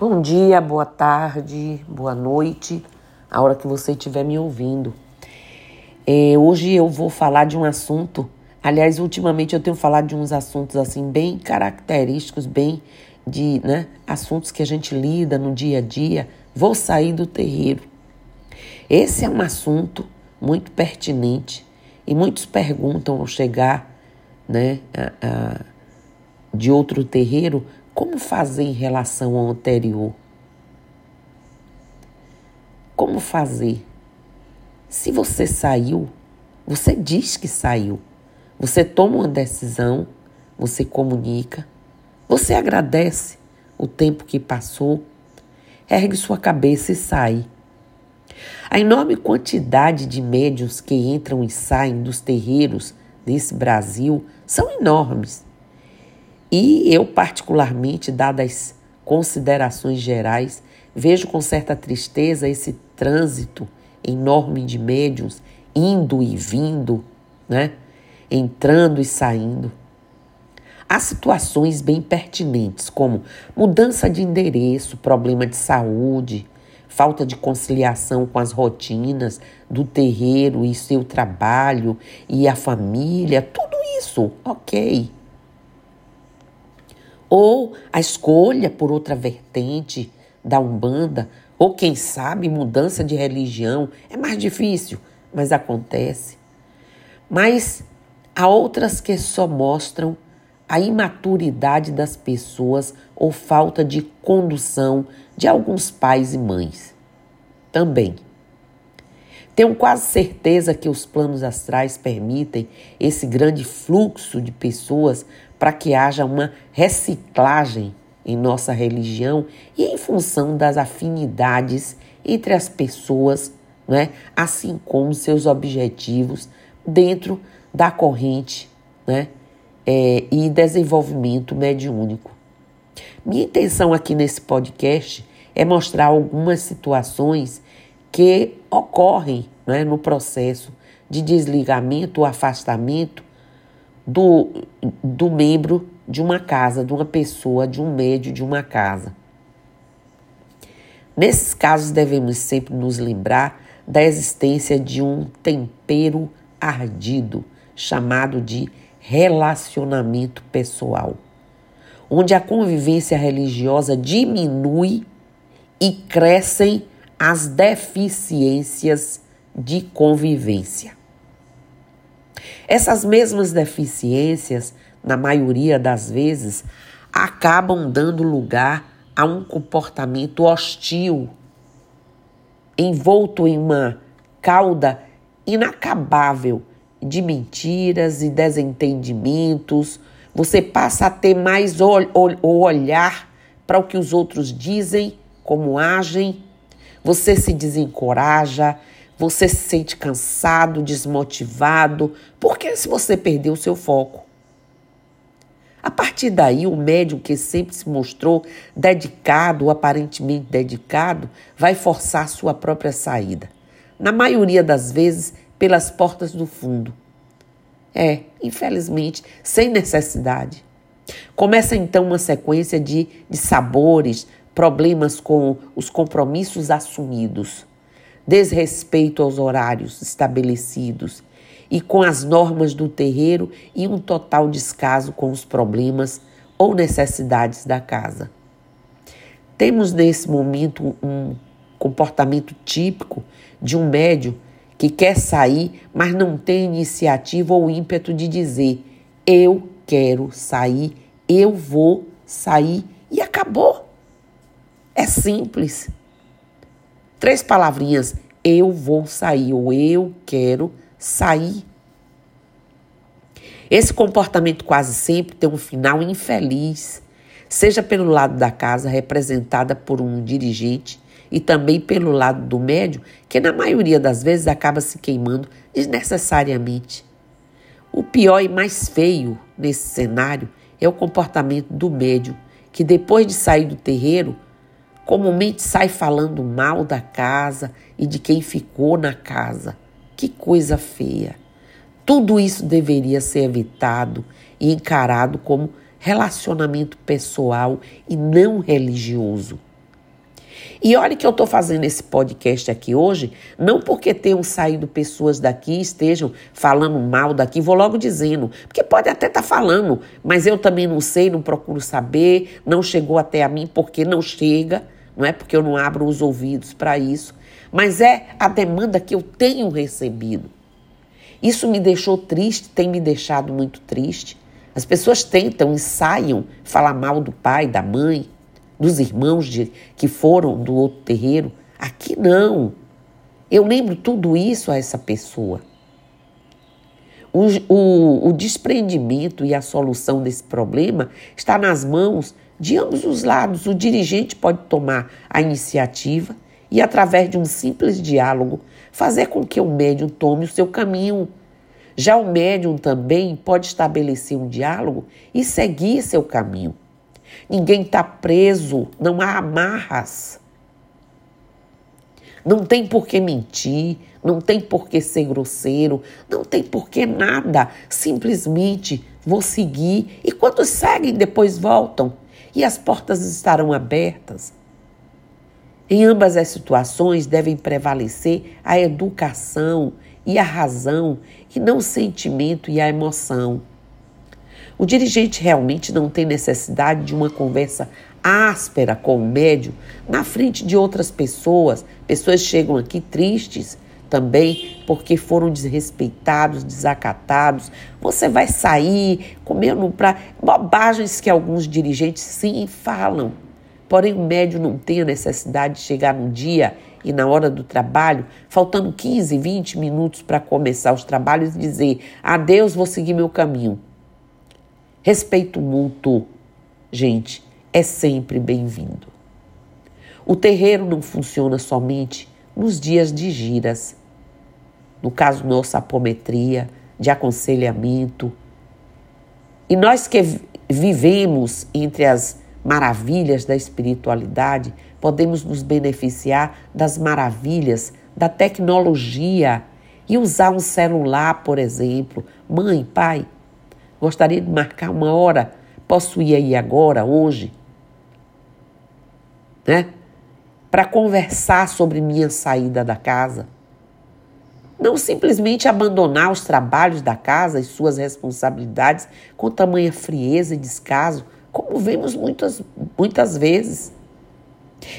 Bom dia, boa tarde, boa noite, a hora que você estiver me ouvindo. É, hoje eu vou falar de um assunto, aliás, ultimamente eu tenho falado de uns assuntos assim bem característicos, bem de né, assuntos que a gente lida no dia a dia. Vou sair do terreiro. Esse é um assunto muito pertinente e muitos perguntam ao chegar né, a, a, de outro terreiro como fazer em relação ao anterior? Como fazer? Se você saiu, você diz que saiu. Você toma uma decisão, você comunica, você agradece o tempo que passou, ergue sua cabeça e sai. A enorme quantidade de médiuns que entram e saem dos terreiros desse Brasil são enormes. E eu, particularmente, dadas considerações gerais, vejo com certa tristeza esse trânsito enorme de médiums indo e vindo, né? entrando e saindo. Há situações bem pertinentes, como mudança de endereço, problema de saúde, falta de conciliação com as rotinas do terreiro e seu trabalho e a família, tudo isso, ok ou a escolha por outra vertente da Umbanda, ou quem sabe mudança de religião. É mais difícil, mas acontece. Mas há outras que só mostram a imaturidade das pessoas ou falta de condução de alguns pais e mães. Também. Tenho quase certeza que os planos astrais permitem esse grande fluxo de pessoas para que haja uma reciclagem em nossa religião e em função das afinidades entre as pessoas, né? assim como seus objetivos dentro da corrente né? É, e desenvolvimento mediúnico. Minha intenção aqui nesse podcast é mostrar algumas situações que ocorrem né, no processo de desligamento ou afastamento do, do membro de uma casa, de uma pessoa, de um médio de uma casa. Nesses casos, devemos sempre nos lembrar da existência de um tempero ardido, chamado de relacionamento pessoal, onde a convivência religiosa diminui e crescem as deficiências de convivência. Essas mesmas deficiências, na maioria das vezes, acabam dando lugar a um comportamento hostil, envolto em uma cauda inacabável de mentiras e desentendimentos. Você passa a ter mais o, o olhar para o que os outros dizem, como agem. Você se desencoraja, você se sente cansado, desmotivado, porque se você perdeu o seu foco. A partir daí, o médium que sempre se mostrou dedicado, ou aparentemente dedicado, vai forçar sua própria saída. Na maioria das vezes, pelas portas do fundo. É, infelizmente, sem necessidade. Começa então uma sequência de, de sabores, problemas com os compromissos assumidos desrespeito aos horários estabelecidos e com as normas do terreiro e um total descaso com os problemas ou necessidades da casa. Temos nesse momento um comportamento típico de um médio que quer sair, mas não tem iniciativa ou ímpeto de dizer: eu quero sair, eu vou sair e acabou. É simples. Três palavrinhas: eu vou sair ou eu quero sair. Esse comportamento quase sempre tem um final infeliz, seja pelo lado da casa, representada por um dirigente, e também pelo lado do médio, que na maioria das vezes acaba se queimando desnecessariamente. O pior e mais feio nesse cenário é o comportamento do médio, que depois de sair do terreiro Comumente sai falando mal da casa e de quem ficou na casa. Que coisa feia. Tudo isso deveria ser evitado e encarado como relacionamento pessoal e não religioso. E olha que eu estou fazendo esse podcast aqui hoje, não porque tenham saído pessoas daqui, estejam falando mal daqui, vou logo dizendo, porque pode até estar tá falando, mas eu também não sei, não procuro saber, não chegou até a mim porque não chega, não é porque eu não abro os ouvidos para isso, mas é a demanda que eu tenho recebido. Isso me deixou triste, tem me deixado muito triste. As pessoas tentam, ensaiam falar mal do pai, da mãe, dos irmãos de, que foram do outro terreiro. Aqui não. Eu lembro tudo isso a essa pessoa. O, o, o desprendimento e a solução desse problema está nas mãos de ambos os lados. O dirigente pode tomar a iniciativa e, através de um simples diálogo, fazer com que o médium tome o seu caminho. Já o médium também pode estabelecer um diálogo e seguir seu caminho. Ninguém está preso, não há amarras. Não tem por que mentir, não tem por que ser grosseiro, não tem por que nada. Simplesmente vou seguir e quando seguem, depois voltam e as portas estarão abertas. Em ambas as situações devem prevalecer a educação e a razão e não o sentimento e a emoção. O dirigente realmente não tem necessidade de uma conversa áspera com o médium na frente de outras pessoas. Pessoas chegam aqui tristes também porque foram desrespeitados, desacatados. Você vai sair comendo para bobagens que alguns dirigentes sim falam. Porém, o médium não tem a necessidade de chegar no dia e na hora do trabalho, faltando 15, 20 minutos para começar os trabalhos, e dizer: Adeus, vou seguir meu caminho. Respeito mútuo, gente, é sempre bem-vindo. O terreiro não funciona somente nos dias de giras. No caso, nossa apometria, de aconselhamento. E nós que vivemos entre as maravilhas da espiritualidade, podemos nos beneficiar das maravilhas da tecnologia e usar um celular, por exemplo. Mãe, pai, Gostaria de marcar uma hora. Posso ir aí agora, hoje? Né? Para conversar sobre minha saída da casa. Não simplesmente abandonar os trabalhos da casa e suas responsabilidades com tamanha frieza e descaso, como vemos muitas, muitas vezes.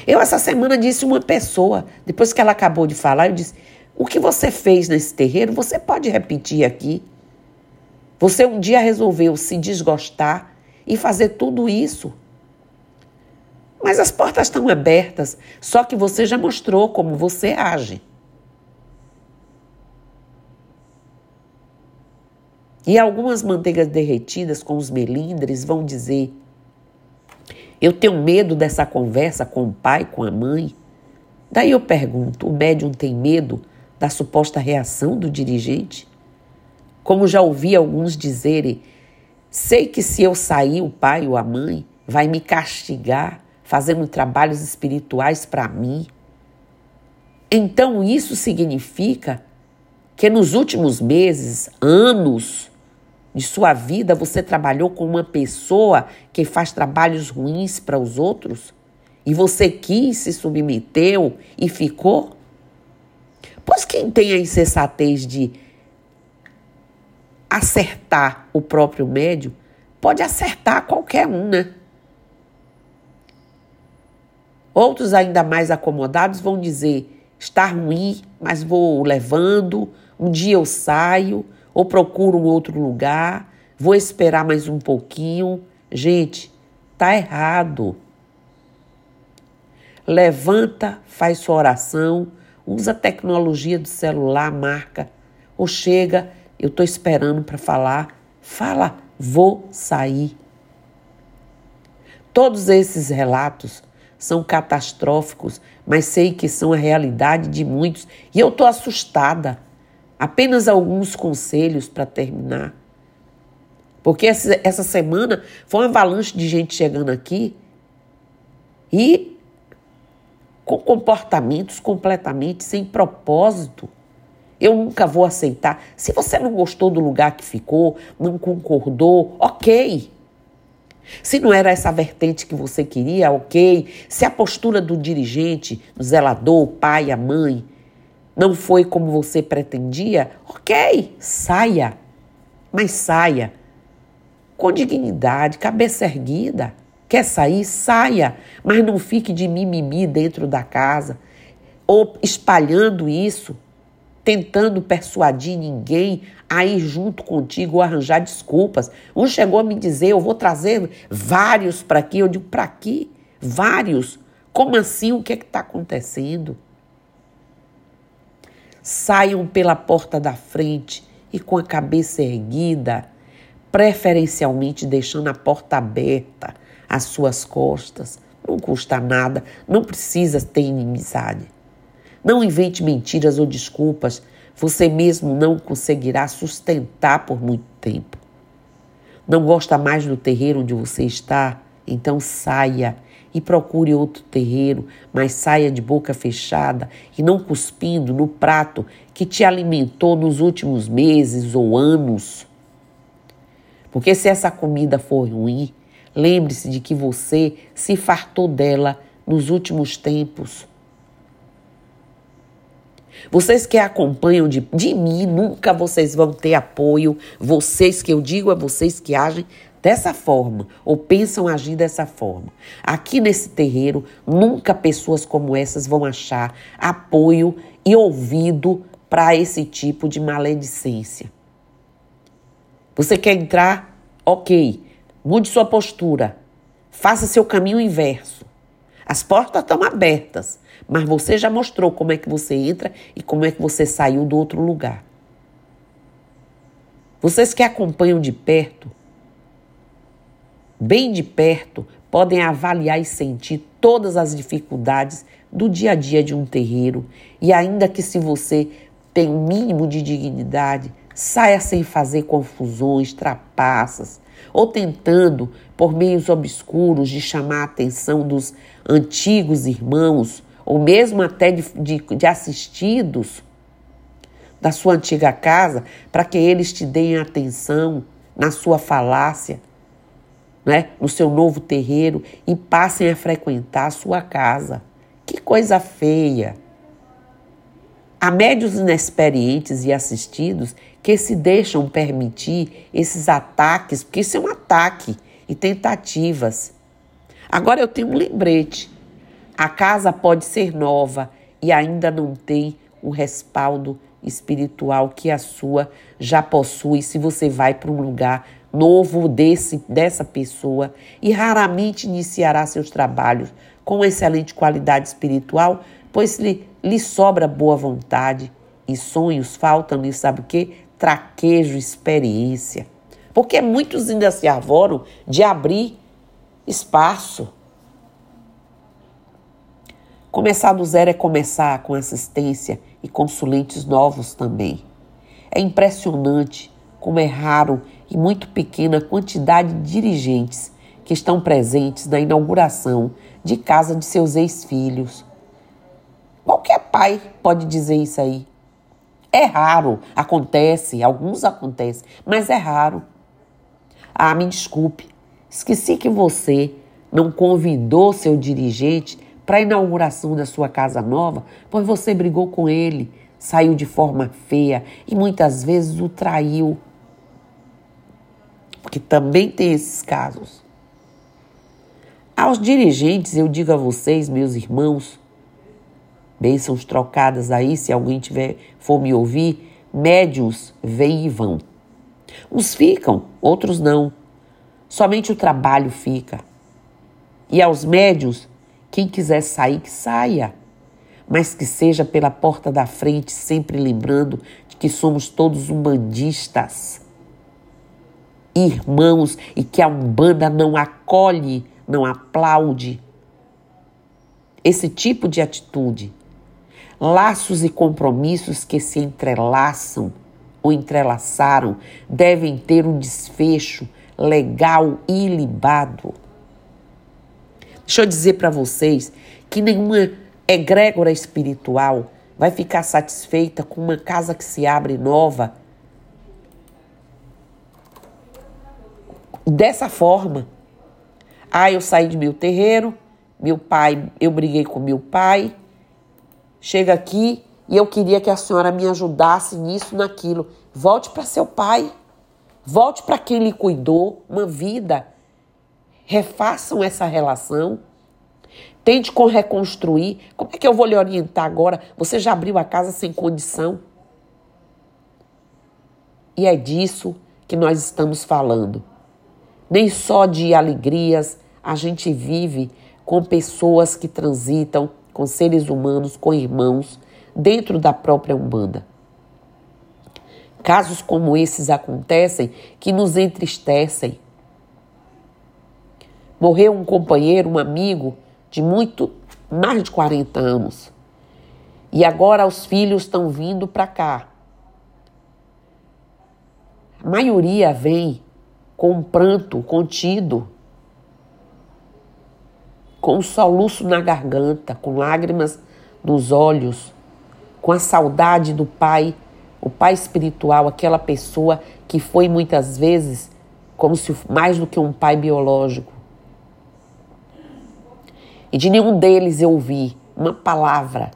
Eu, essa semana, disse uma pessoa, depois que ela acabou de falar, eu disse: O que você fez nesse terreiro, você pode repetir aqui. Você um dia resolveu se desgostar e fazer tudo isso. Mas as portas estão abertas, só que você já mostrou como você age. E algumas manteigas derretidas com os melindres vão dizer: Eu tenho medo dessa conversa com o pai, com a mãe. Daí eu pergunto: o médium tem medo da suposta reação do dirigente? Como já ouvi alguns dizerem, sei que se eu sair, o pai ou a mãe vai me castigar fazendo trabalhos espirituais para mim. Então isso significa que nos últimos meses, anos de sua vida, você trabalhou com uma pessoa que faz trabalhos ruins para os outros? E você quis, se submeteu e ficou? Pois quem tem a insensatez de acertar o próprio médio, pode acertar qualquer um, né? Outros ainda mais acomodados vão dizer: está ruim, mas vou levando, um dia eu saio ou procuro um outro lugar, vou esperar mais um pouquinho. Gente, tá errado. Levanta, faz sua oração, usa a tecnologia do celular, marca, ou chega eu estou esperando para falar. Fala, vou sair. Todos esses relatos são catastróficos, mas sei que são a realidade de muitos e eu estou assustada. Apenas alguns conselhos para terminar. Porque essa, semana foi uma avalanche de gente chegando aqui e com comportamentos completamente sem propósito. Eu nunca vou aceitar. Se você não gostou do lugar que ficou, não concordou, ok. Se não era essa vertente que você queria, ok. Se a postura do dirigente, do zelador, pai, a mãe, não foi como você pretendia, ok, saia. Mas saia com dignidade, cabeça erguida. Quer sair? Saia. Mas não fique de mimimi dentro da casa ou espalhando isso, tentando persuadir ninguém a ir junto contigo ou arranjar desculpas. Um chegou a me dizer: Eu vou trazer vários para aqui. Eu digo: Para aqui? Vários? Como assim? O que é que está acontecendo? Saiam pela porta da frente e com a cabeça erguida, preferencialmente deixando a porta aberta às suas costas. Não custa nada, não precisa ter inimizade. Não invente mentiras ou desculpas, você mesmo não conseguirá sustentar por muito tempo. Não gosta mais do terreiro onde você está? Então saia e procure outro terreiro, mas saia de boca fechada e não cuspindo no prato que te alimentou nos últimos meses ou anos. Porque se essa comida for ruim, lembre-se de que você se fartou dela nos últimos tempos. Vocês que acompanham de, de mim, nunca vocês vão ter apoio. Vocês que eu digo a vocês que agem dessa forma ou pensam agir dessa forma. Aqui nesse terreiro, nunca pessoas como essas vão achar apoio e ouvido para esse tipo de maledicência. Você quer entrar? Ok. Mude sua postura. Faça seu caminho inverso. As portas estão abertas, mas você já mostrou como é que você entra e como é que você saiu do outro lugar. Vocês que acompanham de perto, bem de perto, podem avaliar e sentir todas as dificuldades do dia a dia de um terreiro. E ainda que se você tem um mínimo de dignidade, saia sem fazer confusões, trapaças, ou tentando, por meios obscuros, de chamar a atenção dos antigos irmãos, ou mesmo até de, de, de assistidos da sua antiga casa, para que eles te deem atenção na sua falácia, né? no seu novo terreiro e passem a frequentar a sua casa. Que coisa feia! Há médios inexperientes e assistidos que se deixam permitir esses ataques, porque isso é um ataque e tentativas. Agora eu tenho um lembrete. A casa pode ser nova e ainda não tem o respaldo espiritual que a sua já possui se você vai para um lugar novo desse dessa pessoa e raramente iniciará seus trabalhos com excelente qualidade espiritual, pois lhe lhe sobra boa vontade e sonhos, faltam-lhe, sabe o quê? Traquejo, experiência. Porque muitos ainda se arvoram de abrir espaço. Começar do zero é começar com assistência e consulentes novos também. É impressionante como é raro e muito pequena quantidade de dirigentes que estão presentes na inauguração de casa de seus ex-filhos Qualquer pai pode dizer isso aí. É raro, acontece, alguns acontecem, mas é raro. Ah, me desculpe, esqueci que você não convidou seu dirigente para a inauguração da sua casa nova, pois você brigou com ele, saiu de forma feia e muitas vezes o traiu. Porque também tem esses casos. Aos dirigentes, eu digo a vocês, meus irmãos, bênçãos trocadas aí, se alguém tiver for me ouvir, médios vêm e vão. Uns ficam, outros não. Somente o trabalho fica. E aos médios, quem quiser sair, que saia. Mas que seja pela porta da frente, sempre lembrando de que somos todos umbandistas. Irmãos, e que a Umbanda não acolhe, não aplaude esse tipo de atitude Laços e compromissos que se entrelaçam ou entrelaçaram devem ter um desfecho legal e ilibado. Deixa eu dizer para vocês que nenhuma egrégora espiritual vai ficar satisfeita com uma casa que se abre nova dessa forma. Ah, eu saí de meu terreiro, meu pai, eu briguei com meu pai. Chega aqui e eu queria que a senhora me ajudasse nisso, naquilo. Volte para seu pai. Volte para quem lhe cuidou, uma vida. Refaçam essa relação. Tente com reconstruir. Como é que eu vou lhe orientar agora? Você já abriu a casa sem condição? E é disso que nós estamos falando. Nem só de alegrias a gente vive com pessoas que transitam com seres humanos, com irmãos, dentro da própria Umbanda. Casos como esses acontecem que nos entristecem. Morreu um companheiro, um amigo de muito mais de 40 anos. E agora os filhos estão vindo para cá. A maioria vem com um pranto contido, com um soluço na garganta, com lágrimas nos olhos, com a saudade do pai, o pai espiritual, aquela pessoa que foi muitas vezes como se mais do que um pai biológico. E de nenhum deles eu ouvi uma palavra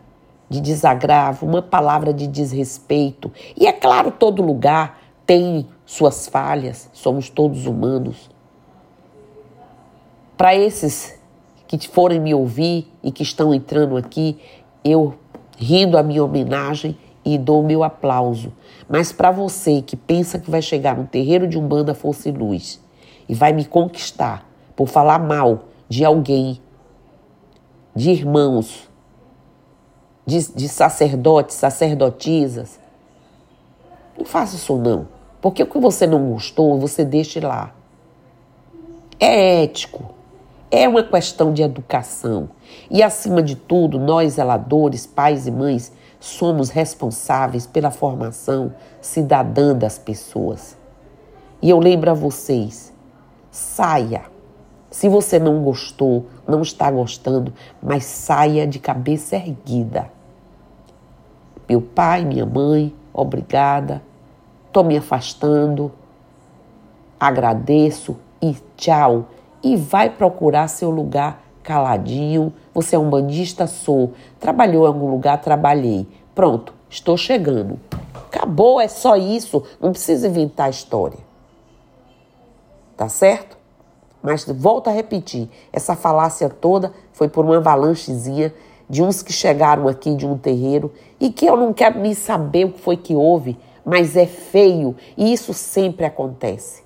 de desagravo, uma palavra de desrespeito. E é claro, todo lugar tem suas falhas, somos todos humanos. Para esses que forem me ouvir e que estão entrando aqui, eu rindo a minha homenagem e dou o meu aplauso. Mas para você que pensa que vai chegar no terreiro de Umbanda Força e Luz e vai me conquistar por falar mal de alguém, de irmãos, de, de sacerdotes, sacerdotisas, não faça isso não. Porque o que você não gostou, você deixe lá. É ético. É uma questão de educação. E, acima de tudo, nós, zeladores, pais e mães, somos responsáveis pela formação cidadã das pessoas. E eu lembro a vocês: saia. Se você não gostou, não está gostando, mas saia de cabeça erguida. Meu pai, minha mãe, obrigada estou me afastando, agradeço e tchau. E vai procurar seu lugar caladinho. Você é um bandista? Sou. Trabalhou em algum lugar? Trabalhei. Pronto, estou chegando. Acabou, é só isso. Não precisa inventar história. Tá certo? Mas volto a repetir: essa falácia toda foi por uma avalanchezinha de uns que chegaram aqui de um terreiro e que eu não quero nem saber o que foi que houve mas é feio e isso sempre acontece.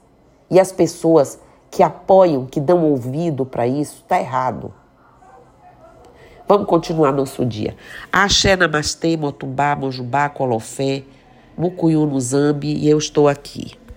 E as pessoas que apoiam, que dão ouvido para isso, tá errado. Vamos continuar nosso dia. Axé, Namastê, Motumbá, Mojubá, Colofé, Mucuyu no Zambi e eu estou aqui.